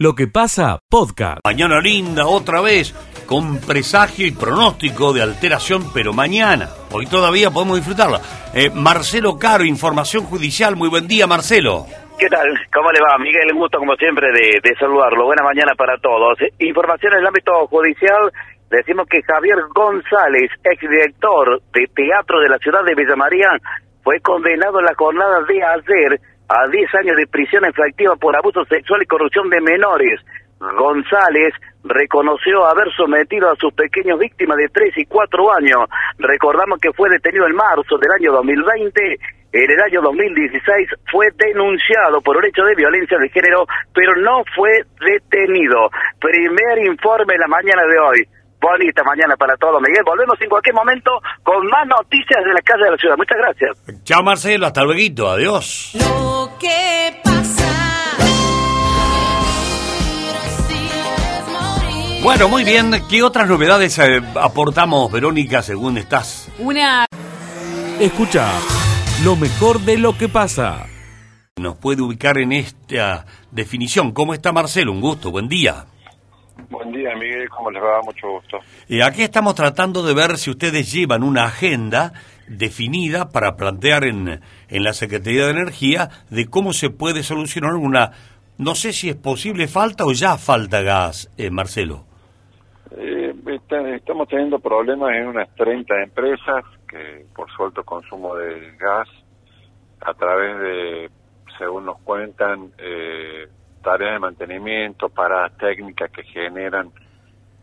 Lo que pasa, podcast. Mañana linda, otra vez, con presagio y pronóstico de alteración, pero mañana. Hoy todavía podemos disfrutarla. Eh, Marcelo Caro, Información Judicial. Muy buen día, Marcelo. ¿Qué tal? ¿Cómo le va? Miguel, un gusto como siempre de, de saludarlo. Buena mañana para todos. Información en el ámbito judicial. Decimos que Javier González, exdirector de Teatro de la ciudad de Villa María, fue condenado en la jornada de ayer a 10 años de prisión efectiva por abuso sexual y corrupción de menores. González reconoció haber sometido a sus pequeños víctimas de 3 y 4 años. Recordamos que fue detenido en marzo del año 2020. En el año 2016 fue denunciado por un hecho de violencia de género, pero no fue detenido. Primer informe la mañana de hoy. Bonita mañana para todos, Miguel. Volvemos en cualquier momento con más noticias de la calle de la ciudad. Muchas gracias. Chao, Marcelo. Hasta luego. Adiós. Lo que pasa. Bueno, muy bien. ¿Qué otras novedades eh, aportamos, Verónica, según estás? Una. Escucha lo mejor de lo que pasa. Nos puede ubicar en esta definición. ¿Cómo está Marcelo? Un gusto. Buen día. Buen día, Miguel. ¿Cómo les va? Mucho gusto. Y aquí estamos tratando de ver si ustedes llevan una agenda definida para plantear en, en la Secretaría de Energía de cómo se puede solucionar una, no sé si es posible falta o ya falta gas, eh, Marcelo. Eh, está- estamos teniendo problemas en unas 30 empresas que por su alto consumo de gas, a través de, según nos cuentan, eh, tareas de mantenimiento, paradas técnicas que generan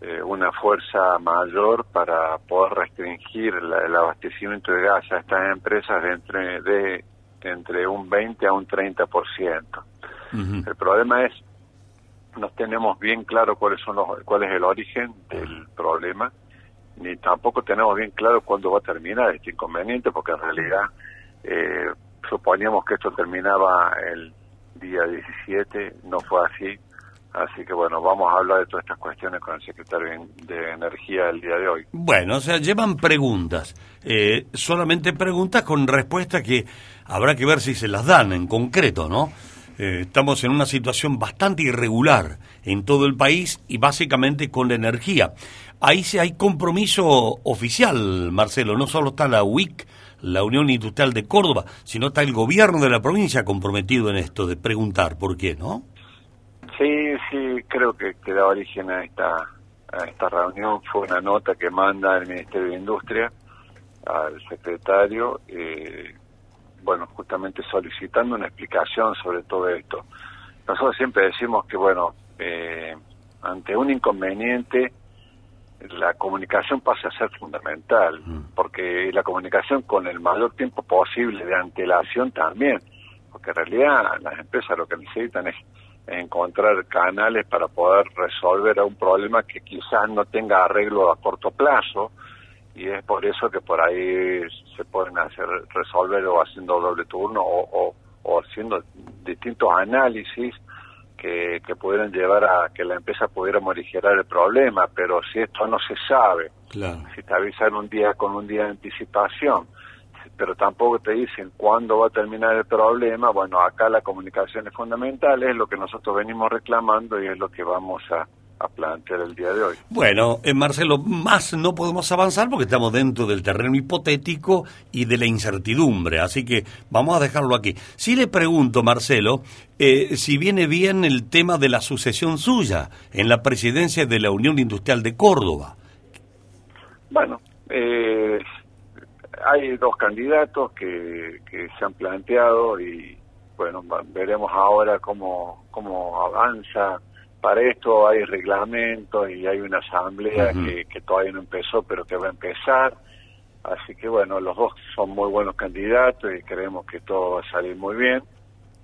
eh, una fuerza mayor para poder restringir la- el abastecimiento de gas a estas empresas de entre, de, entre un 20 a un 30%. Ujú. El problema es no tenemos bien claro cuáles son los, cuál es el origen del problema, ni tampoco tenemos bien claro cuándo va a terminar este inconveniente, porque en realidad eh, suponíamos que esto terminaba el día 17, no fue así. Así que bueno, vamos a hablar de todas estas cuestiones con el secretario de Energía el día de hoy. Bueno, o sea, llevan preguntas, eh, solamente preguntas con respuesta que habrá que ver si se las dan en concreto, ¿no? Eh, estamos en una situación bastante irregular en todo el país y básicamente con la energía. Ahí sí hay compromiso oficial, Marcelo, no solo está la UIC, la Unión Industrial de Córdoba, sino está el gobierno de la provincia comprometido en esto de preguntar por qué, ¿no? Sí, sí, creo que, que da origen a esta, a esta reunión. Fue una nota que manda el Ministerio de Industria al secretario, eh, bueno, justamente solicitando una explicación sobre todo esto. Nosotros siempre decimos que, bueno, eh, ante un inconveniente, la comunicación pasa a ser fundamental, porque la comunicación con el mayor tiempo posible de antelación también, porque en realidad las empresas lo que necesitan es encontrar canales para poder resolver un problema que quizás no tenga arreglo a corto plazo y es por eso que por ahí se pueden hacer resolver o haciendo doble turno o, o, o haciendo distintos análisis que, que pudieran llevar a que la empresa pudiera morigerar el problema, pero si esto no se sabe, Claro. si te avisan un día con un día de anticipación, pero tampoco te dicen cuándo va a terminar el problema, bueno, acá la comunicación es fundamental, es lo que nosotros venimos reclamando y es lo que vamos a, a plantear el día de hoy. Bueno, eh, Marcelo, más no podemos avanzar porque estamos dentro del terreno hipotético y de la incertidumbre, así que vamos a dejarlo aquí. Si le pregunto, Marcelo, eh, si viene bien el tema de la sucesión suya en la presidencia de la Unión Industrial de Córdoba. Bueno, eh, hay dos candidatos que, que se han planteado y bueno, veremos ahora cómo, cómo avanza. Para esto hay reglamentos y hay una asamblea que, que todavía no empezó, pero que va a empezar. Así que bueno, los dos son muy buenos candidatos y creemos que todo va a salir muy bien.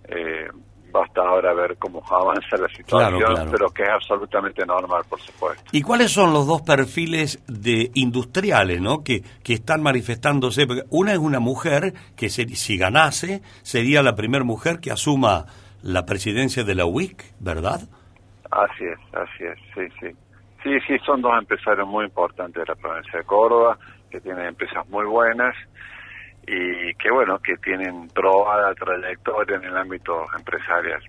Eh, basta ahora ver cómo avanza la situación, claro. pero que es absolutamente normal, por supuesto. ¿Y cuáles son los dos perfiles de industriales, no, que, que están manifestándose? Porque una es una mujer que se- si ganase sería la primera mujer que asuma la presidencia de la UIC, ¿verdad? Así es, así es, sí, sí. Sí, sí, son dos empresarios muy importantes de la provincia de Córdoba, que tienen empresas muy buenas y que bueno, que tienen probada trayectoria en el ámbito empresarial.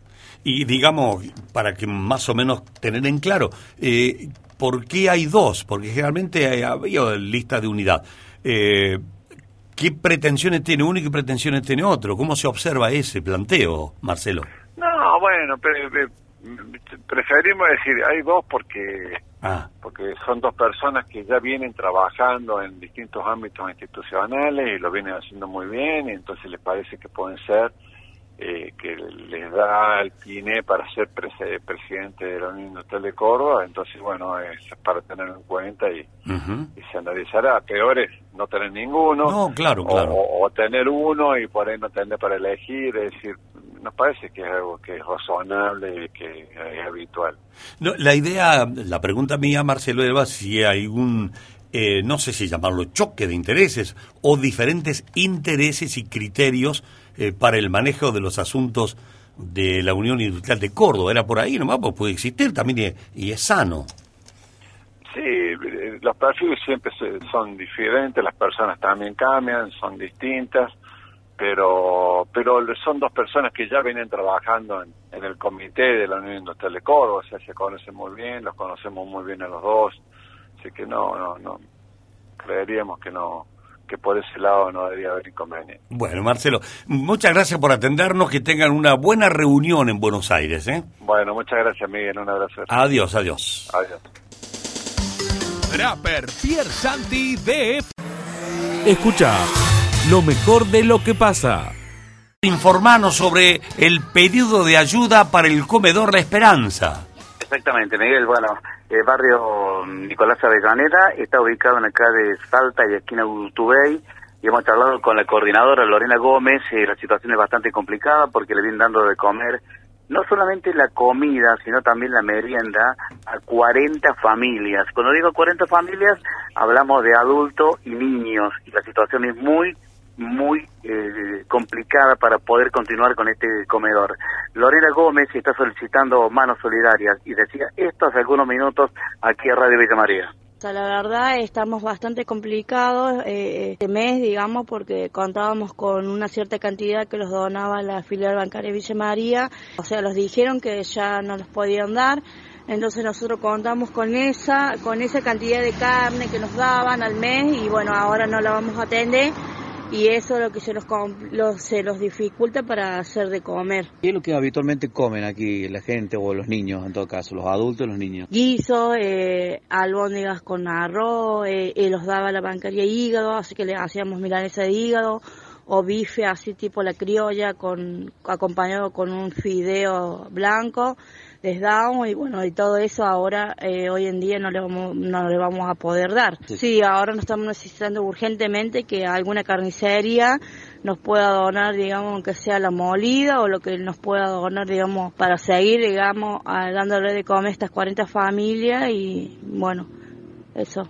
Y digamos, para que más o menos tener en claro, eh, ¿por qué hay dos? Porque generalmente había lista de unidad. Eh, ¿Qué pretensiones tiene uno y qué pretensiones tiene otro? ¿Cómo se observa ese planteo, Marcelo? No, bueno, preferimos decir, hay dos porque Ah. porque son dos personas que ya vienen trabajando en distintos ámbitos institucionales y lo vienen haciendo muy bien, y entonces les parece que pueden ser, eh, que les da el PINE para ser presidente de la Unión Industrial de Córdoba, entonces bueno, es para tenerlo en cuenta y, y se analizará. Peor es no tener ninguno, no, claro, claro. O, o, tener uno y por ahí no tener para elegir, es decir, nos parece que es algo que es razonable y que es habitual. No, la idea, la pregunta mía, Marcelo, era si hay un, eh, no sé si llamarlo choque de intereses o diferentes intereses y criterios eh, para el manejo de los asuntos de la Unión Industrial de Córdoba. Era por ahí nomás, pues puede existir también y, y es sano. Sí, eh, los perfiles siempre son diferentes, las personas también cambian, son distintas pero pero son dos personas que ya vienen trabajando en, el comité de la Unión Industrial de Córdoba, o sea, se conocen muy bien, los conocemos muy bien a los dos, así que no, no, no, creeríamos que no, que por ese lado no debería haber inconveniente. Bueno, Marcelo, muchas gracias por atendernos, que tengan una buena reunión en Buenos Aires, ¿eh? Bueno, muchas gracias, Miguel, un abrazo. Adiós, adiós. Adiós. Rapper Pierre Santi DF. Escucha lo mejor de lo que pasa. Informanos sobre el pedido de ayuda para el comedor La Esperanza. Exactamente, Miguel. Bueno, el barrio Nicolás Avellaneda está ubicado en acá de Salta y esquina Utubey y hemos hablado con la coordinadora Lorena Gómez y la situación es bastante complicada porque le vienen dando de comer no solamente la comida, sino también la merienda a 40 familias. Cuando digo 40 familias, hablamos de adultos y niños y la situación es muy muy eh, complicada para poder continuar con este comedor. Lorena Gómez está solicitando manos solidarias y decía esto hace algunos minutos aquí a Radio Villa María. La verdad estamos bastante complicados eh, este mes, digamos, porque contábamos con una cierta cantidad que los donaba la filial bancaria Villa María. O sea, los dijeron que ya no los podían dar. Entonces nosotros contamos con esa, con esa cantidad de carne que nos daban al mes y bueno, ahora no la vamos a atender y eso es lo que se los, se los dificulta para hacer de comer. ¿Qué es lo que habitualmente comen aquí la gente o los niños, en todo caso, los adultos y los niños? Guiso, eh, albóndigas con arroz, eh, eh, los daba la bancaria hígado, así que le hacíamos milanesa de hígado o bife así tipo la criolla con acompañado con un fideo blanco les damos y bueno, y todo eso ahora, eh, hoy en día no le, vamos, no le vamos a poder dar. Sí. ahora nos estamos necesitando urgentemente que alguna carnicería nos pueda donar, digamos, aunque sea la molida o lo que nos pueda donar, digamos, para seguir, digamos, dándole de comer a estas 40 familias y bueno, eso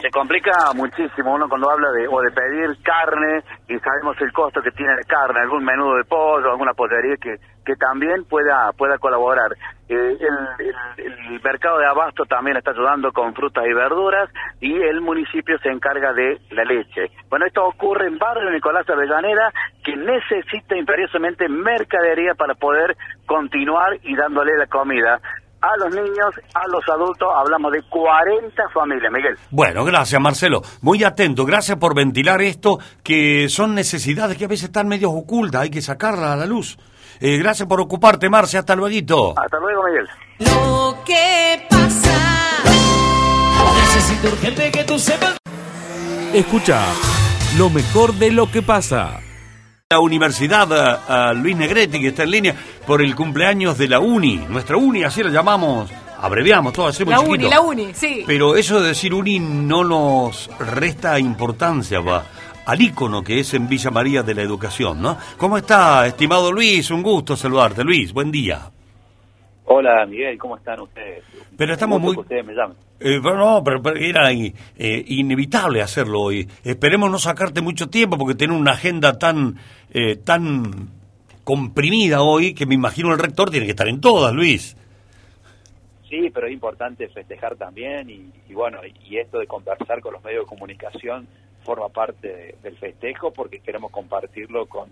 se complica muchísimo uno cuando habla de o de pedir carne y sabemos el costo que tiene la carne, algún menudo de pollo, alguna pollería que, que también pueda pueda colaborar. Eh, el, mercado de abasto también está ayudando con frutas y verduras y el municipio se encarga de la leche. Bueno, esto ocurre en Barrio Nicolás Avellaneda que necesita imperiosamente mercadería para poder continuar y dándole la comida a los niños, a los adultos, hablamos de 40 familias, Miguel. Bueno, gracias Marcelo, muy atento, gracias por ventilar esto, que son necesidades que a veces están medio ocultas, hay que sacarlas a la luz. Eh, gracias por ocuparte, Marce, hasta luego. Hasta luego, Miguel. Lo que pasa. Necesito urgente que tú sepas. Escucha, lo mejor de lo que pasa la Universidad a, Luis Negretti, que está en línea por el cumpleaños de la UNI. Nuestra UNI, así la llamamos, abreviamos todo, hacemos La UNI, la UNI, sí. Pero eso de decir UNI no nos resta importancia va, al ícono que es en Villa María de la educación, ¿no? ¿Cómo está, estimado Luis? Un gusto saludarte. Luis, buen día. Hola, Miguel, ¿cómo están ustedes? Pero estamos muy... ustedes me llamen. Eh, no, pero, era eh, inevitable hacerlo hoy. Esperemos no sacarte mucho tiempo porque tiene una agenda tan, eh, tan comprimida hoy que me imagino el rector tiene que estar en todas, Luis. Sí, pero es importante festejar también y, bueno, y esto de conversar con los medios de comunicación forma parte de- del festejo porque queremos compartirlo con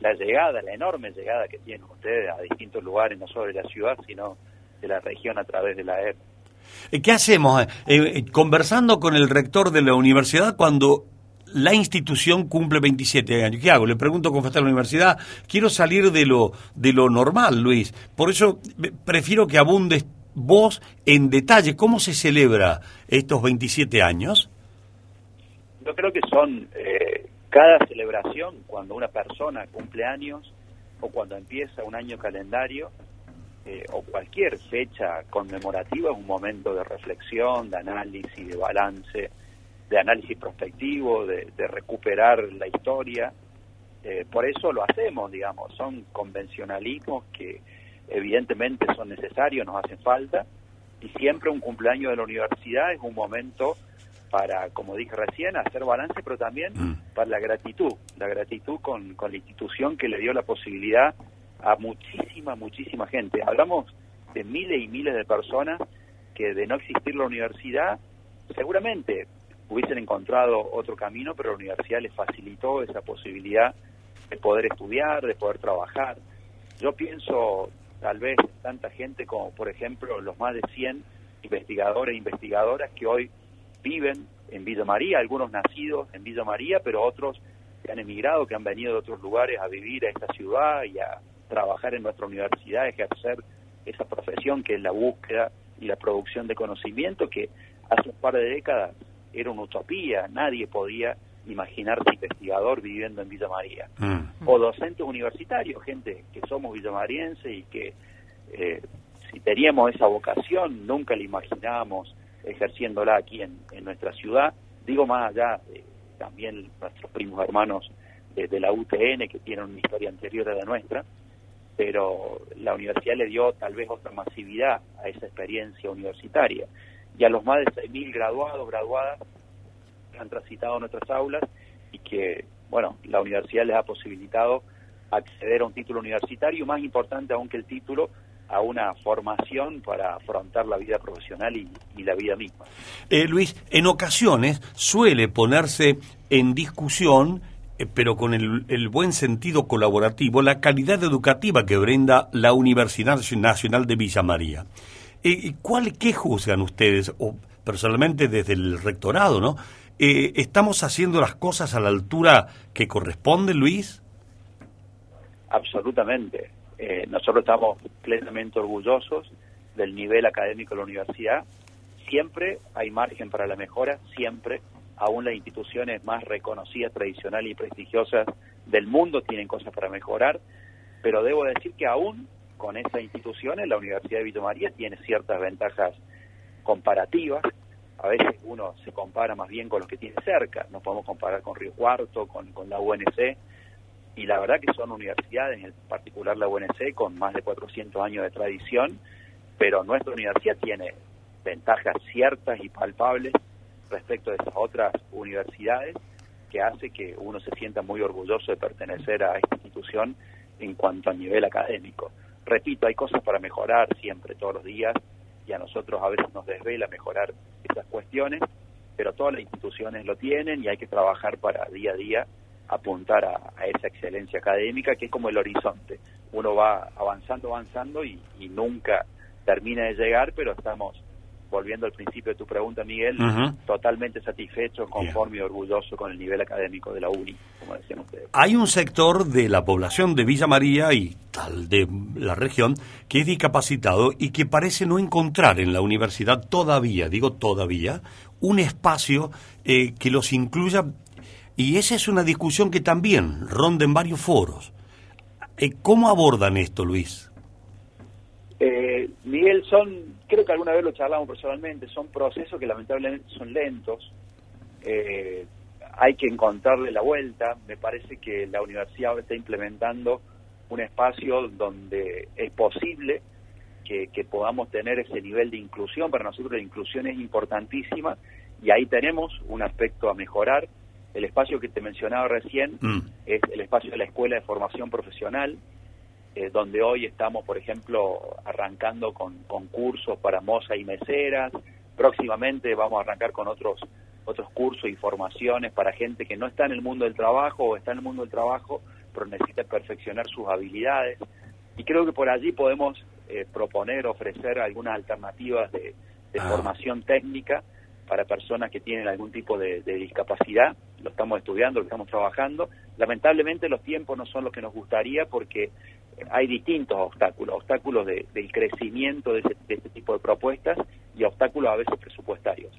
la llegada, la enorme llegada que tienen ustedes a distintos lugares, no solo de la ciudad, sino de la región a través de la EP. Eh, ¿Qué hacemos? Eh, eh, conversando con el rector de la universidad cuando la institución cumple 27 años. ¿Qué hago? Le pregunto con a la universidad. Quiero salir de lo, de lo normal, Luis. Por eso prefiero que abundes vos en detalle. ¿Cómo se celebra estos 27 años? Yo creo que son eh, cada celebración, cuando una persona cumple años o cuando empieza un año calendario eh, o cualquier fecha conmemorativa, es un momento de reflexión, de análisis, de balance, de análisis prospectivo, de, de recuperar la historia. Eh, por eso lo hacemos, digamos, son convencionalismos que evidentemente son necesarios, nos hacen falta, y siempre un cumpleaños de la universidad es un momento para, como dije recién, hacer balance, pero también para la gratitud, la gratitud con, con la institución que le dio la posibilidad a muchísima, muchísima gente. Hablamos de miles y miles de personas que de no existir la universidad, seguramente hubiesen encontrado otro camino, pero la universidad les facilitó esa posibilidad de poder estudiar, de poder trabajar. Yo pienso, tal vez, tanta gente como, por ejemplo, los más de 100 investigadores e investigadoras que hoy viven en Villa María, algunos nacidos en Villa María, pero otros que han emigrado, que han venido de otros lugares a vivir a esta ciudad y a trabajar en nuestra universidad, ejercer esa profesión que es la búsqueda y la producción de conocimiento, que hace un par de décadas era una utopía, nadie podía imaginarse investigador viviendo en Villa María. O docentes universitarios, gente que somos villamarienses y que eh, si teníamos esa vocación, nunca la imaginábamos ejerciéndola aquí en, en nuestra ciudad. Digo más allá, eh, también nuestros primos hermanos de, la UTN que tienen una historia anterior a la nuestra, pero la universidad le dio tal vez otra masividad a esa experiencia universitaria. Y a los más de 6.000 graduados, graduadas, que han transitado nuestras aulas y que, bueno, la universidad les ha posibilitado acceder a un título universitario, más importante aún que el título, a una formación para afrontar la vida profesional y, y la vida misma. Eh, Luis, en ocasiones suele ponerse en discusión, eh, pero con el, el buen sentido colaborativo, la calidad educativa que brinda la Universidad Nacional de Villa María. Eh, ¿cuál, ¿Qué juzgan ustedes, o personalmente desde el rectorado, no? Eh, ¿Estamos haciendo las cosas a la altura que corresponde, Luis? Absolutamente. Eh, nosotros estamos plenamente orgullosos del nivel académico de la universidad. Siempre hay margen para la mejora, siempre. Aún las instituciones más reconocidas, tradicionales y prestigiosas del mundo tienen cosas para mejorar, pero debo decir que aún con esas instituciones la Universidad de Villa María tiene ciertas ventajas comparativas. A veces uno se compara más bien con los que tiene cerca. Nos podemos comparar con Río Cuarto, con, con la UNC, y la verdad que son universidades, en particular la UNC, con más de 400 años de tradición, pero nuestra universidad tiene ventajas ciertas y palpables respecto de esas otras universidades que hace que uno se sienta muy orgulloso de pertenecer a esta institución en cuanto a nivel académico. Repito, hay cosas para mejorar siempre, todos los días, y a nosotros a veces nos desvela mejorar esas cuestiones, pero todas las instituciones lo tienen y hay que trabajar para día a día apuntar a, a, esa excelencia académica que es como el horizonte. Uno va avanzando, avanzando y, y, nunca termina de llegar, pero estamos, volviendo al principio de tu pregunta, Miguel, uh -huh. totalmente satisfechos, conforme y orgulloso con el nivel académico de la UNI, como decían ustedes. Hay un sector de la población de Villa María y tal de la región que es discapacitado y que parece no encontrar en la universidad todavía, digo todavía, un espacio eh, que los incluya y esa es una discusión que también ronda en varios foros. Eh, ¿Cómo abordan esto, Luis? Eh, Miguel, son, creo que alguna vez lo charlamos personalmente, son procesos que lamentablemente son lentos. Eh, hay que encontrarle la vuelta. Me parece que la universidad está implementando un espacio donde es posible que, que podamos tener ese nivel de inclusión. Para nosotros la inclusión es importantísima y ahí tenemos un aspecto a mejorar el espacio que te mencionaba recién mm. es el espacio de la Escuela de Formación Profesional, eh, donde hoy estamos, por ejemplo, arrancando con concursos para moza y meseras. Próximamente vamos a arrancar con otros otros cursos y formaciones para gente que no está en el mundo del trabajo o está en el mundo del trabajo, pero necesita perfeccionar sus habilidades. Y creo que por allí podemos eh, proponer, ofrecer algunas alternativas de, de Ah. formación técnica para personas que tienen algún tipo de, de discapacidad. Lo estamos estudiando, lo estamos trabajando. Lamentablemente los tiempos no son los que nos gustaría porque hay distintos obstáculos, obstáculos de- del crecimiento de, ese- de este tipo de propuestas y obstáculos a veces presupuestarios.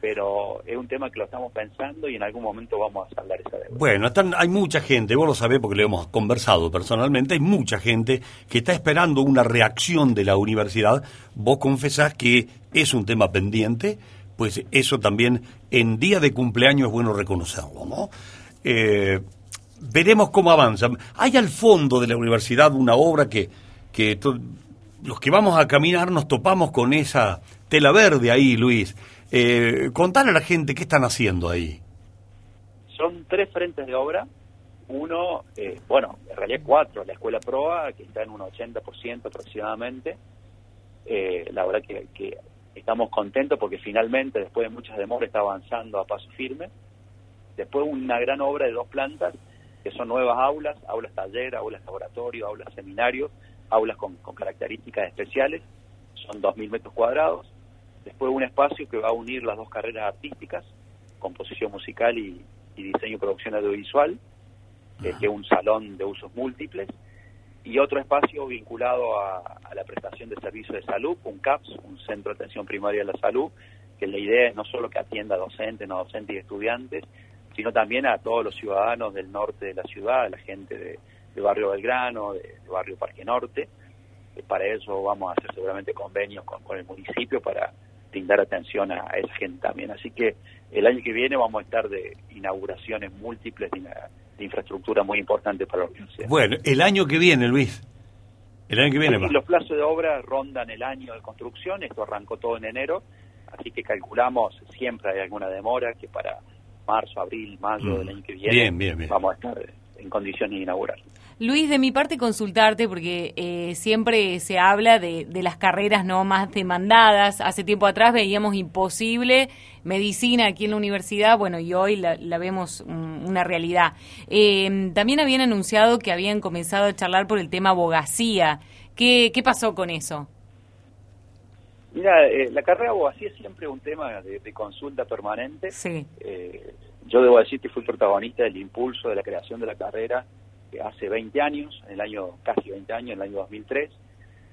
Pero es un tema que lo estamos pensando y en algún momento vamos a saldar esa deuda. Bueno, están, hay mucha gente, vos lo sabés porque lo hemos conversado personalmente, hay mucha gente que está esperando una reacción de la universidad. Vos confesás que es un tema pendiente, pues eso también en día de cumpleaños es bueno reconocerlo, ¿no? Eh, veremos cómo avanza. Hay al fondo de la universidad una obra que, que los que vamos a caminar nos topamos con esa tela verde ahí, Luis. Eh, contale a la gente qué están haciendo ahí. Son tres frentes de obra. Uno, eh, bueno, en realidad cuatro. La escuela PROA, que está en un 80% aproximadamente. Eh, la verdad que estamos contentos porque finalmente, después de muchas demoras, está avanzando a paso firme. Después una gran obra de dos plantas, que son nuevas aulas, aulas taller, aulas laboratorio, aulas seminario, aulas con, con características especiales. Son 2.000 metros cuadrados. Después un espacio que va a unir las dos carreras artísticas, composición musical y, y diseño y producción audiovisual, eh, que es un salón de usos múltiples, y otro espacio vinculado a, la prestación de servicios de salud, un CAPS, un Centro de Atención Primaria de la Salud, que la idea es no solo que atienda a docentes, no docentes y estudiantes, sino también a todos los ciudadanos del norte de la ciudad, a la gente de, Barrio Belgrano, de, Barrio Parque Norte. Eh, para eso vamos a hacer seguramente convenios con, con el municipio para brindar atención a, esa gente también. Así que el año que viene vamos a estar de inauguraciones múltiples de, de infraestructura muy importante para la universidad. Bueno, el año que viene, Luis. El año que viene los plazos de obra rondan el año de construcción, esto arrancó todo en enero, así que calculamos, siempre hay alguna demora, que para marzo, abril, mayo Mm. del año que viene Bien, bien, bien. vamos a estar en condiciones de inaugurar. Luis, de mi parte consultarte, porque eh, siempre se habla de, de las carreras no más demandadas. Hace tiempo atrás veíamos imposible medicina aquí en la universidad, bueno, y hoy la, la vemos mm, una realidad. Eh, también habían anunciado que habían comenzado a charlar por el tema abogacía. ¿Qué, qué pasó con eso? Mira, eh, la carrera de abogacía es siempre un tema de, de consulta permanente. Sí. Eh, yo debo decir que fui protagonista del impulso de la creación de la carrera hace 20 años, en el año casi 20 años, en el año 2003.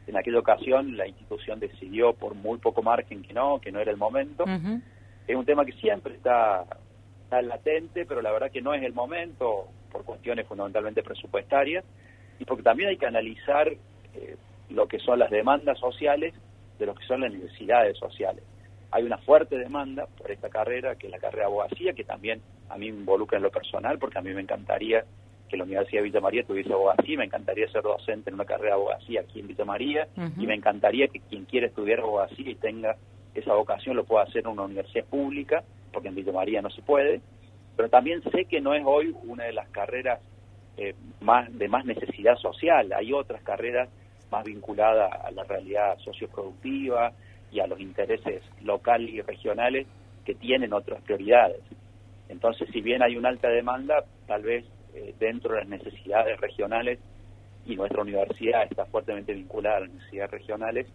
En aquella ocasión la institución decidió por muy poco margen que no, que no era el momento. Es un tema que siempre está, está latente, pero la verdad que no es el momento por cuestiones fundamentalmente presupuestarias y porque también hay que analizar eh, lo que son las demandas sociales de lo que son las necesidades sociales. Hay una fuerte demanda por esta carrera, que es la carrera de abogacía, que también a mí me involucra en lo personal, porque a mí me encantaría que la Universidad de Villa María tuviese abogacía, me encantaría ser docente en una carrera de abogacía aquí en Villa María, y me encantaría que quien quiera estudiar abogacía y tenga esa vocación lo pueda hacer en una universidad pública, porque en Villa María no se puede, pero también sé que no es hoy una de las carreras eh, más de más necesidad social, hay otras carreras más vinculadas a la realidad socioproductiva y a los intereses locales y regionales que tienen otras prioridades. Entonces, si bien hay una alta demanda, tal vez eh, dentro de las necesidades regionales y nuestra universidad está fuertemente vinculada a las necesidades regionales,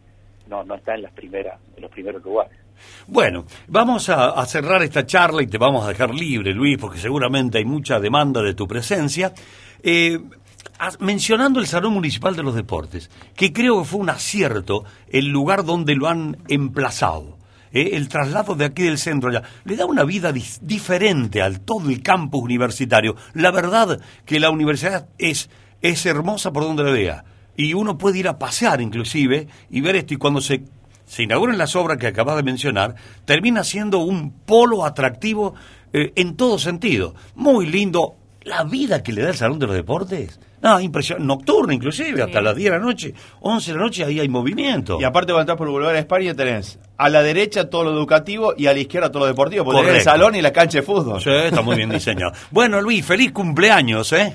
no, no está en las primeras, en los primeros lugares. Bueno, vamos a, cerrar esta charla y te vamos a dejar libre, Luis, porque seguramente hay mucha demanda de tu presencia. Eh, mencionando el Salón Municipal de los Deportes, que creo que fue un acierto el lugar donde lo han emplazado. Eh, el traslado de aquí del centro allá le da una vida diferente al todo el campus universitario. La verdad que la universidad es, es hermosa por donde la vea. Y uno puede ir a pasear inclusive y ver esto. Y cuando se se inauguran las obras que acabas de mencionar, termina siendo un polo atractivo eh, en todo sentido. Muy lindo. La vida que le da el Salón de los Deportes. No, impresionante. Nocturna inclusive, hasta las 10 de la noche, 11 de la noche, ahí hay movimiento. Y aparte cuando entras por el Boulevard España tenés a la derecha todo lo educativo y a la izquierda todo lo deportivo, porque tenés el salón y la cancha de fútbol. Sí, está muy bien diseñado. Bueno, Luis, feliz cumpleaños, ¿eh?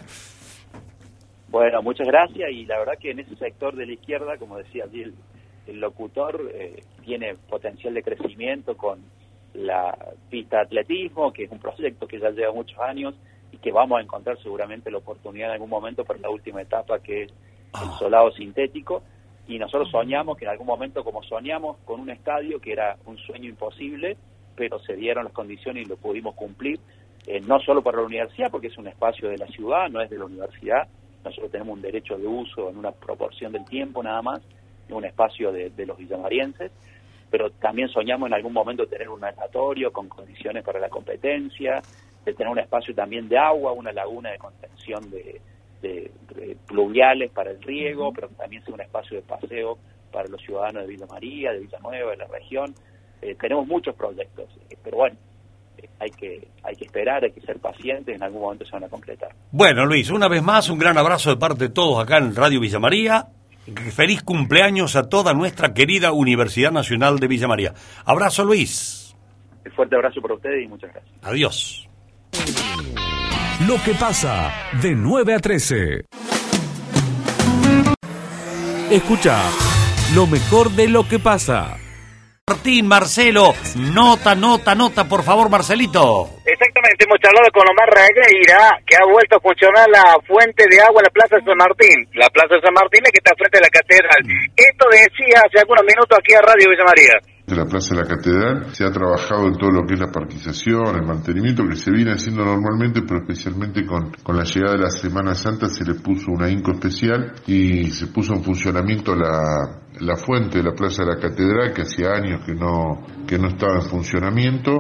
Bueno, muchas gracias y la verdad que en ese sector de la izquierda, como decía allí el, el locutor, eh, tiene potencial de crecimiento con, la pista de atletismo, que es un proyecto que ya lleva muchos años y que vamos a encontrar seguramente la oportunidad en algún momento para la última etapa que es el solado sintético. Y nosotros soñamos que en algún momento como soñamos con un estadio que era un sueño imposible pero se dieron las condiciones y lo pudimos cumplir eh, no solo para la universidad porque es un espacio de la ciudad no es de la universidad. Nosotros tenemos un derecho de uso en una proporción del tiempo nada más en un espacio de, de los villamarienses pero también soñamos en algún momento tener un natatorio con condiciones para la competencia de tener un espacio también de agua una laguna de contención de de, de pluviales para el riego, pero también sea un espacio de paseo para los ciudadanos de Villa María, de Villanueva, de la región. Eh, tenemos muchos proyectos, eh, pero bueno, eh, hay que hay que esperar, hay que ser pacientes, en algún momento se van a completar. Bueno, Luis, una vez más, un gran abrazo de parte de todos acá en Radio Villa María. Feliz cumpleaños a toda nuestra querida Universidad Nacional de Villa María. Abrazo, Luis. Un fuerte abrazo para ustedes y muchas gracias. Adiós. Lo que pasa de 9 a 13. Escucha lo mejor de lo que pasa. Martín, Marcelo, nota, nota, nota, por favor, Marcelito. Exactamente, hemos charlado con Omar Regueira, que ha vuelto a funcionar la fuente de agua en la Plaza de San Martín. La Plaza de San Martín es que está frente a la catedral. Esto decía hace algunos minutos aquí a Radio Villa María. De la Plaza de la Catedral se ha trabajado en todo lo que es la parquización, el mantenimiento que se viene haciendo normalmente, pero especialmente con, con la llegada de la Semana Santa se le puso un ahínco especial y se puso en funcionamiento la, la fuente de la Plaza de la Catedral que hacía años que no, que no estaba en funcionamiento.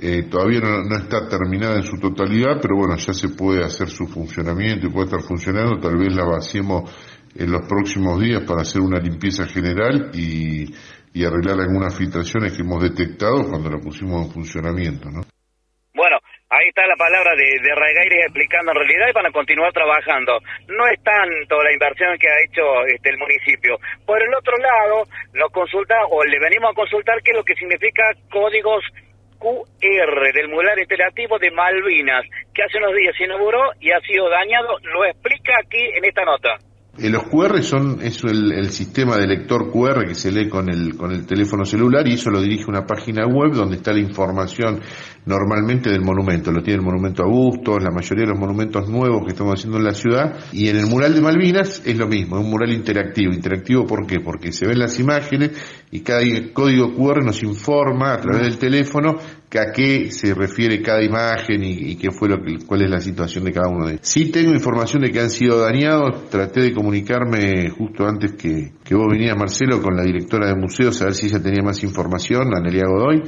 Eh, todavía no, no está terminada en su totalidad, pero bueno, ya se puede hacer su funcionamiento y puede estar funcionando. Tal vez la vaciemos en los próximos días para hacer una limpieza general y, y arreglar algunas filtraciones que hemos detectado cuando la pusimos en funcionamiento, ¿no? Bueno, ahí está la palabra de, de Regueira explicando en realidad y van a continuar trabajando. No es tanto la inversión que ha hecho este, el municipio. Por el otro lado, nos consulta o le venimos a consultar qué es lo que significa códigos QR del mural interactivo de Malvinas, que hace unos días se inauguró y ha sido dañado. Lo explica aquí en esta nota. Eh, los QR son es el, sistema de lector QR que se lee con el, con el teléfono celular y eso lo dirige a una página web donde está la información normalmente del monumento. Lo tiene el monumento a Bustos, la mayoría de los monumentos nuevos que estamos haciendo en la ciudad. Y en el mural de Malvinas es lo mismo, es un mural interactivo. ¿Interactivo por qué? Porque se ven las imágenes y cada código QR nos informa a través del teléfono que a qué se refiere cada imagen y, qué fue lo que, cuál es la situación de cada uno de ellos. Sí tengo información de que han sido dañados, traté de comunicarme justo antes que, que vos vinieras Marcelo con la directora de museos a ver si ella tenía más información, Anelia Godoy,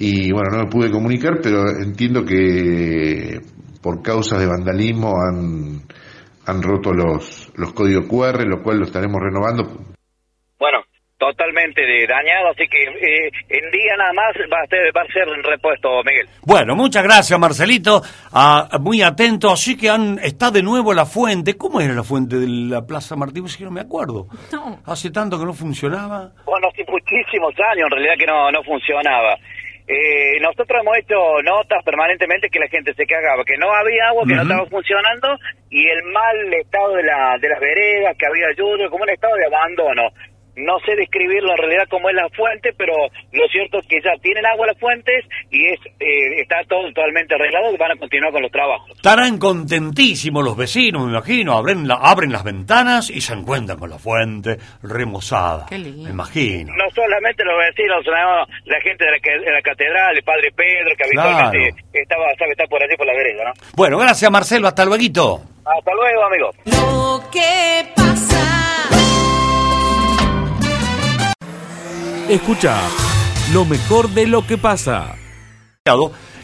y bueno, no me pude comunicar, pero entiendo que por causas de vandalismo han, han roto los, los códigos QR, lo cual lo estaremos renovando totalmente de dañado, así que eh, en día nada más va a, ser, va a ser repuesto, Miguel. Bueno, muchas gracias, Marcelito. Ah, muy atento. Así que han, está de nuevo la fuente. ¿Cómo era la fuente de la Plaza Martín? Es que no me acuerdo. No. Hace tanto que no funcionaba. Bueno, hace muchísimos años en realidad que no, no funcionaba. Eh, nosotros hemos hecho notas permanentemente que la gente se cagaba, que no había agua, que no estaba funcionando y el mal estado de, la, de las veredas, que había lluvia, como un estado de abandono. No sé describirlo en realidad cómo es la fuente, pero lo cierto es que ya tienen agua las fuentes y es eh, está todo totalmente arreglado y van a continuar con los trabajos. Estarán contentísimos los vecinos, me imagino. Abren, la- abren las ventanas y se encuentran con la fuente remozada. Qué lindo. Me imagino. No solamente los vecinos, sino la gente de la, que- de la catedral, el padre Pedro, que habitualmente estaba, sabe, está por allí por la vereda, ¿no? Bueno, gracias, Marcelo. Hasta luego. Hasta luego, amigo. Lo que pasa. Escucha lo mejor de lo que pasa.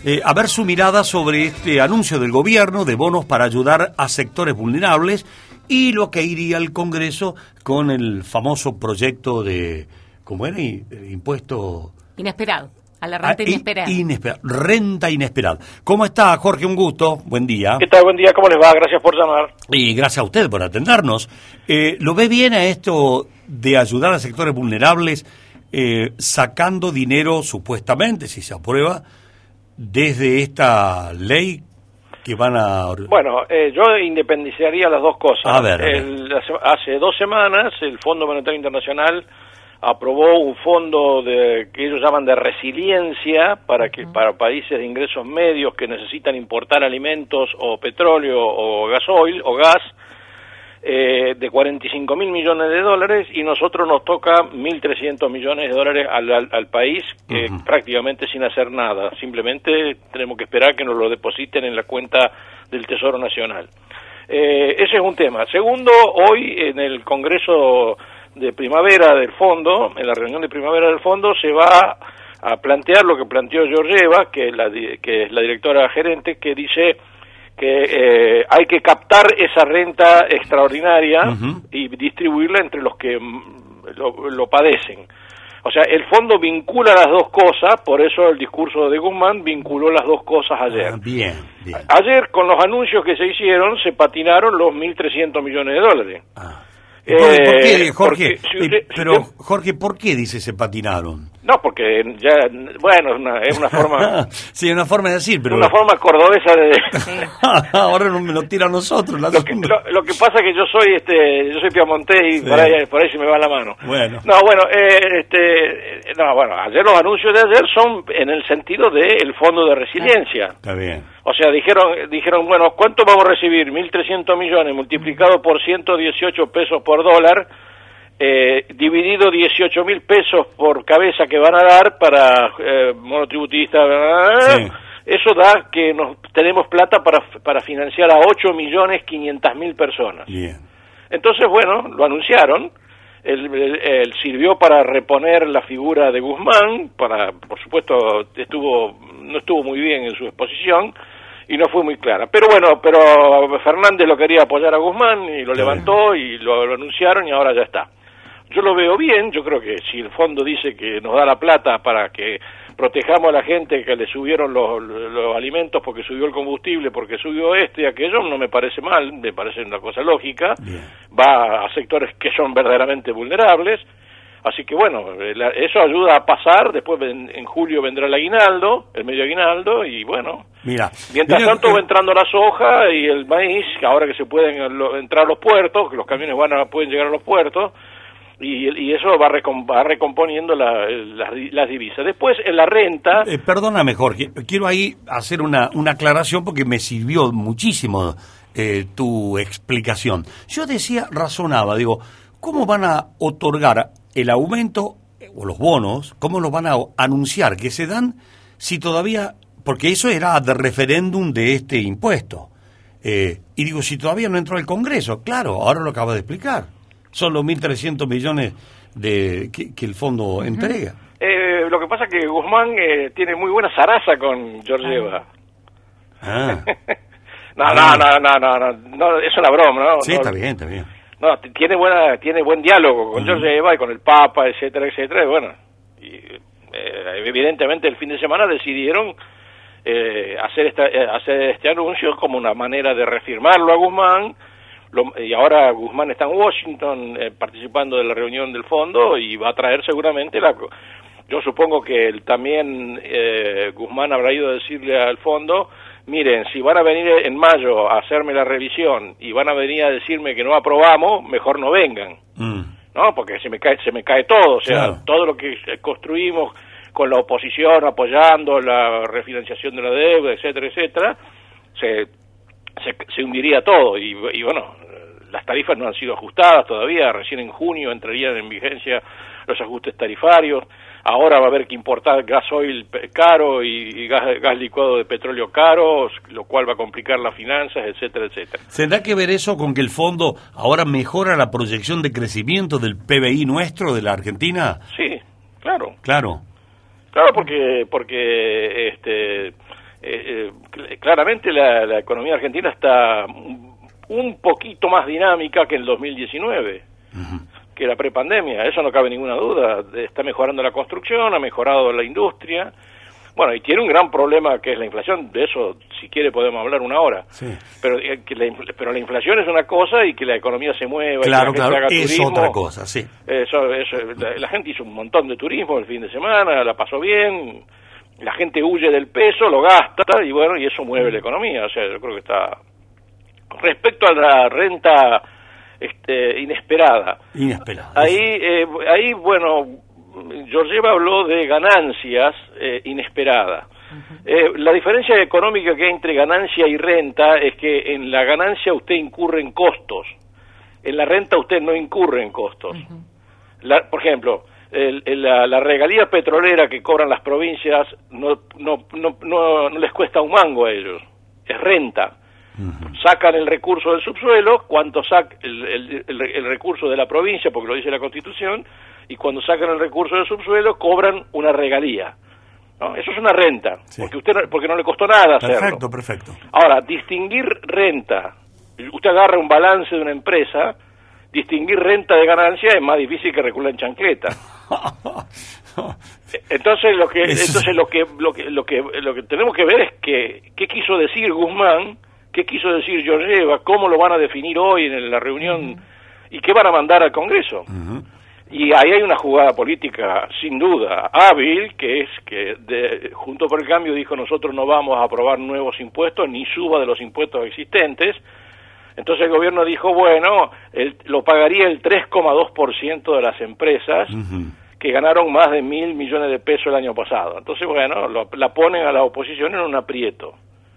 Eh, a ver su mirada sobre este anuncio del gobierno de bonos para ayudar a sectores vulnerables y lo que iría al Congreso con el famoso proyecto de, ¿cómo era? Impuesto... Inesperado. A la renta Ah, i- inesperada. inesperada. Renta inesperada. ¿Cómo está, Jorge? Un gusto. Buen día. ¿Qué tal? Buen día, ¿cómo les va? Gracias por llamar. Y gracias a usted por atendernos. Eh, ¿Lo ve bien a esto de ayudar a sectores vulnerables eh, sacando dinero, supuestamente, si se aprueba, desde esta ley que van a... Bueno, eh, yo independizaría las dos cosas. A ver, a ver. El- hace, hace dos semanas el Fondo Monetario Internacional aprobó un fondo de, que ellos llaman de resiliencia para que para países de ingresos medios que necesitan importar alimentos o petróleo o gasoil o gas eh, de 45 mil millones de dólares y nosotros nos toca 1.300 millones de dólares al, al, al país eh, prácticamente sin hacer nada. Simplemente tenemos que esperar que nos lo depositen en la cuenta del Tesoro Nacional. Eh, ese es un tema. Segundo, hoy en el Congreso de Primavera del Fondo, en la reunión de Primavera del Fondo, se va a plantear lo que planteó Georgieva, que la, que es la directora gerente, que dice que eh, hay que captar esa renta extraordinaria y distribuirla entre los que mm, lo, lo padecen. O sea, el fondo vincula las dos cosas, por eso el discurso de Guzmán vinculó las dos cosas ayer. Bien, bien. Ayer, con los anuncios que se hicieron, se patinaron los 1.300 millones de dólares. ¿Por, por qué, Eh, Jorge? porque si Eh, usted- si pero, usted- Jorge, ¿por qué dice se patinaron? no, porque ya, bueno, es una, es una forma, sí, una forma de decir, pero... una forma cordobesa de, Ahora no me lo tira a nosotros. el Lo que, lo, lo que pasa es que yo soy este yo soy piamontés y Sí. por ahí por ahí se me va la mano Bueno. no bueno eh, este eh, no bueno ayer los anuncios de ayer son en el sentido del fondo de resiliencia Está bien. O sea dijeron dijeron bueno cuánto vamos a recibir 1.300 millones multiplicado por 118 pesos por dólar eh, dividido 18 mil pesos por cabeza que van a dar para eh, monotributistas Sí. eso da que nos tenemos plata para, para financiar a 8 millones 500 mil personas. Bien. Entonces, bueno, lo anunciaron, él, él- él sirvió para reponer la figura de Guzmán, para, por supuesto, estuvo, no estuvo muy bien en su exposición y no fue muy clara. Pero bueno, pero Fernández lo quería apoyar a Guzmán y lo levantó y lo, lo anunciaron y ahora ya está. Yo lo veo bien, yo creo que si el fondo dice que nos da la plata para que protejamos a la gente que le subieron los, los alimentos porque subió el combustible, porque subió este y aquello, no me parece mal, me parece una cosa lógica, va a sectores que son verdaderamente vulnerables, así que bueno, eh, la- eso ayuda a pasar, después en, julio vendrá el aguinaldo, el medio aguinaldo, y bueno, Mira. Mientras mira, tanto eh, va entrando la soja y el maíz, que ahora que se pueden lo- entrar a los puertos, que los camiones van a, pueden llegar a los puertos, y, y eso va, recom- va recomponiendo la- las, las divisas. Después, en la renta, eh, perdóname, Jorge. Quiero ahí hacer una, una aclaración porque me sirvió muchísimo eh, tu explicación. Yo decía, razonaba, digo, ¿cómo van a otorgar el aumento o los bonos? ¿Cómo los van a anunciar que se dan si todavía... Porque eso era de referéndum de este impuesto. Eh, y digo, si todavía no entró el Congreso, claro, ahora lo acaba de explicar. Son los 1.300 millones de, que, que el fondo entrega. eh, lo que pasa es que Guzmán eh, tiene muy buena zaraza con Georgieva. Ah, No, no, no, no, no, no, no, es una broma, ¿no? sí, No, está bien, está bien. No, tiene buena, tiene buen diálogo con George Eva y con el Papa, etcétera, etcétera. Y bueno, y, eh, evidentemente el fin de semana decidieron eh, hacer esta, eh, hacer este anuncio como una manera de reafirmarlo a Guzmán. Lo- y ahora Guzmán está en Washington eh, participando de la reunión del fondo y va a traer seguramente la. Yo supongo que él también eh, Guzmán habrá ido a decirle al fondo miren, si van a venir en mayo a hacerme la revisión y van a venir a decirme que no aprobamos, mejor no vengan, Mm. ¿no? Porque se me cae, se me cae todo, o sea, Claro. todo lo que construimos con la oposición apoyando la refinanciación de la deuda, etcétera, etcétera, se, se, se hundiría todo y, y bueno, las tarifas no han sido ajustadas todavía, recién en junio entrarían en vigencia los ajustes tarifarios, ahora va a haber que importar gasoil caro y, y gas, gas licuado de petróleo caro, lo cual va a complicar las finanzas, etcétera, etcétera. ¿Tendrá que ver eso con que el fondo ahora mejora la proyección de crecimiento del PBI nuestro de la Argentina? Sí, claro. Claro. Claro, porque porque este eh, eh, cl- claramente la, la economía argentina está un- poquito más dinámica que en el 2019, que la prepandemia, eso no cabe ninguna duda. Está mejorando la construcción, ha mejorado la industria. Bueno, y tiene un gran problema que es la inflación, de eso si quiere podemos hablar una hora. Pero, eh, que la, pero la inflación es una cosa y que la economía se mueva Claro, y que la gente claro, haga es turismo. otra cosa, sí. Eso, eso, la, la gente hizo un montón de turismo el fin de semana, la pasó bien, la gente huye del peso, lo gasta y bueno, y eso mueve la economía. O sea, yo creo que está. Respecto a la renta este, inesperada. Inesperada. Ahí, eh, ahí bueno, Georgieva habló de ganancias eh, inesperadas. Eh, la diferencia económica que hay entre ganancia y renta es que en la ganancia usted incurre en costos, en la renta usted no incurre en costos. La- por ejemplo, el- el- la, la regalía petrolera que cobran las provincias no, no, no, no, no les cuesta un mango a ellos, es renta. Sacan el recurso del subsuelo, cuando sac el, el- el- el recurso de la provincia, porque lo dice la Constitución, y cuando sacan el recurso del subsuelo cobran una regalía. ¿no? Eso es una renta, porque usted no- porque no le costó nada hacerlo. Perfecto, perfecto. Ahora, distinguir renta, usted agarra un balance de una empresa, distinguir renta de ganancia es más difícil que recular en chancleta. Entonces lo que entonces lo que lo que lo que lo que tenemos que ver es que qué quiso decir Guzmán, qué quiso decir Georgieva, cómo lo van a definir hoy en la reunión y qué van a mandar al Congreso. Y ahí hay una jugada política sin duda hábil, que es que de, junto por el cambio dijo nosotros no vamos a aprobar nuevos impuestos ni suba de los impuestos existentes. Entonces el gobierno dijo, bueno, el- lo pagaría el 3,2% de las empresas que ganaron más de mil millones de pesos el año pasado. Entonces, bueno, lo- la ponen a la oposición en un aprieto.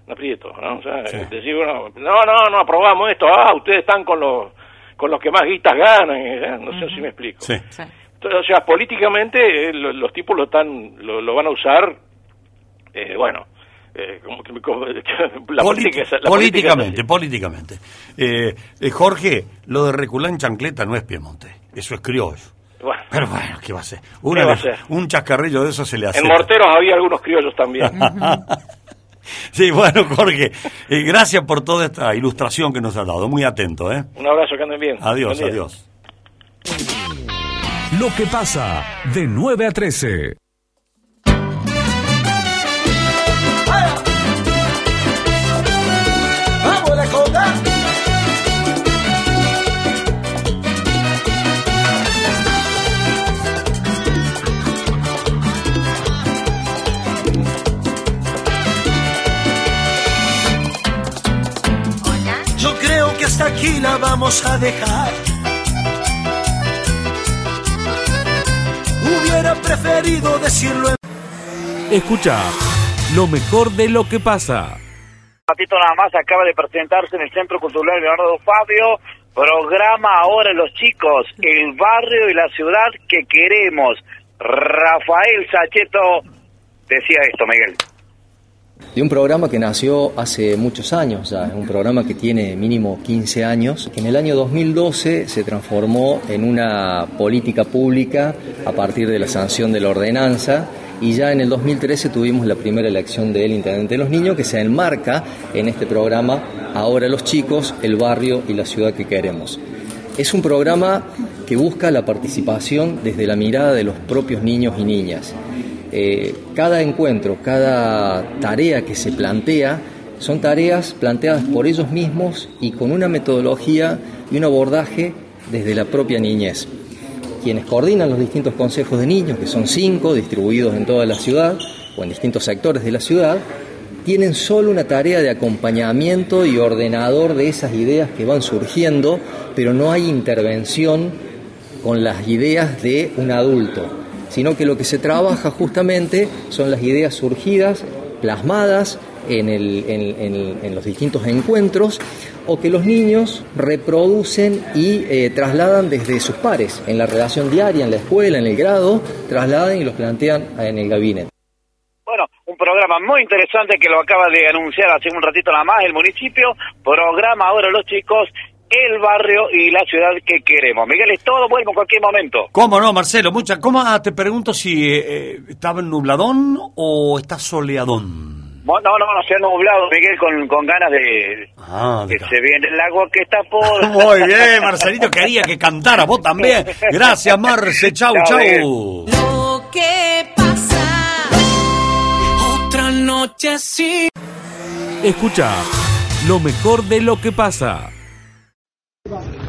Aprieto, ¿no? O sea, decir, bueno, no, no, no aprobamos esto. Ah, ustedes están con los, con los que más guitas ganan. eh, No sé si me explico. Entonces, o sea, políticamente eh, lo- los tipos lo están lo, lo van a usar, eh, bueno, eh, como que- como- la política es- la política políticamente, políticamente. Eh, eh, Jorge, lo de recular en chancleta no es Piemonte, eso es criollo. Bueno. Pero bueno, ¿qué va a ser? ¿Qué Una va a de- ser? un chascarrillo de eso se le hace. En Morteros había algunos criollos también. sí, bueno, Jorge, eh, gracias por toda esta ilustración que nos ha dado. Muy atento, ¿eh? Un abrazo, que anden bien. Adiós, adiós. Lo que pasa de 9 a 13. Hasta aquí la vamos a dejar. Hubiera preferido decirlo en... Escucha lo mejor de lo que pasa. ratito nada más acaba de presentarse en el Centro Cultural Leonardo Fabio, programa ahora los chicos, el barrio y la ciudad que queremos. Rafael Sacheto decía esto, Miguel. De un programa que nació hace muchos años ya, es un programa que tiene mínimo 15 años, que en el año 2012 se transformó en una política pública a partir de la sanción de la ordenanza y ya en el 2013 tuvimos la primera elección del Intendente de los Niños que se enmarca en este programa Ahora los chicos, el barrio y la ciudad que queremos. Es un programa que busca la participación desde la mirada de los propios niños y niñas. Eh, cada encuentro, cada tarea que se plantea, son tareas planteadas por ellos mismos y con una metodología y un abordaje desde la propia niñez. Quienes coordinan los distintos consejos de niños, que son cinco distribuidos en toda la ciudad o en distintos sectores de la ciudad, tienen solo una tarea de acompañamiento y ordenador de esas ideas que van surgiendo, pero no hay intervención con las ideas de un adulto, sino que lo que se trabaja justamente son las ideas surgidas, plasmadas en, el- en- en- los distintos encuentros o que los niños reproducen y eh, trasladan desde sus pares, en la relación diaria, en la escuela, en el grado, trasladan y los plantean en el gabinete. Bueno, un programa muy interesante que lo acaba de anunciar hace un ratito nada más el municipio. Programa ahora los chicos, el barrio y la ciudad que queremos. Miguel, es todo, vuelvo en cualquier momento. ¿Cómo no, Marcelo? Mucha, ¿cómo, ah, te pregunto si eh, estaba en nubladón o está soleadón. No, no, no, se ha nublado, Miguel, con, con ganas de Ah, de que se viene el agua que está por... Muy bien, Marcelito, quería que cantara, vos también. Gracias, Marce, chau, Chao, chau. Lo que pasa. Otra noche sí. Escucha lo mejor de lo que pasa.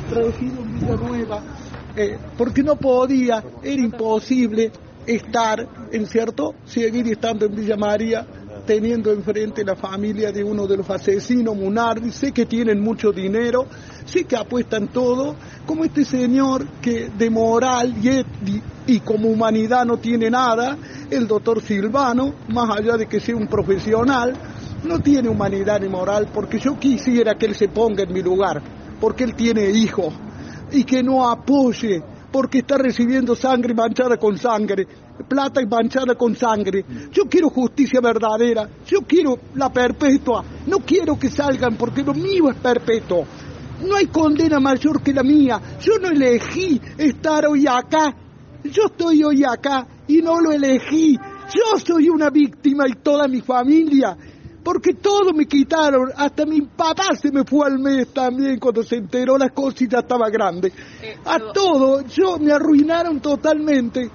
Traducido en Villanueva, eh, porque no podía, era imposible estar, en cierto, seguir estando en Villa María teniendo enfrente la familia de uno de los asesinos, Munardi, sé que tienen mucho dinero, sé que apuestan todo, como este señor que de moral y, como humanidad no tiene nada, el doctor Silvano, más allá de que sea un profesional, no tiene humanidad ni moral, porque yo quisiera que él se ponga en mi lugar, porque él tiene hijos, y que no apoye, porque está recibiendo sangre manchada con sangre, plata manchada con sangre. Yo quiero justicia verdadera, yo quiero la perpetua, no quiero que salgan porque lo mío es perpetuo. No hay condena mayor que la mía, yo no elegí estar hoy acá, yo estoy hoy acá y no lo elegí, yo soy una víctima y toda mi familia porque todo me quitaron, hasta mi papá se me fue al mes también cuando se enteró las ya estaba grande. A todo, yo me arruinaron totalmente.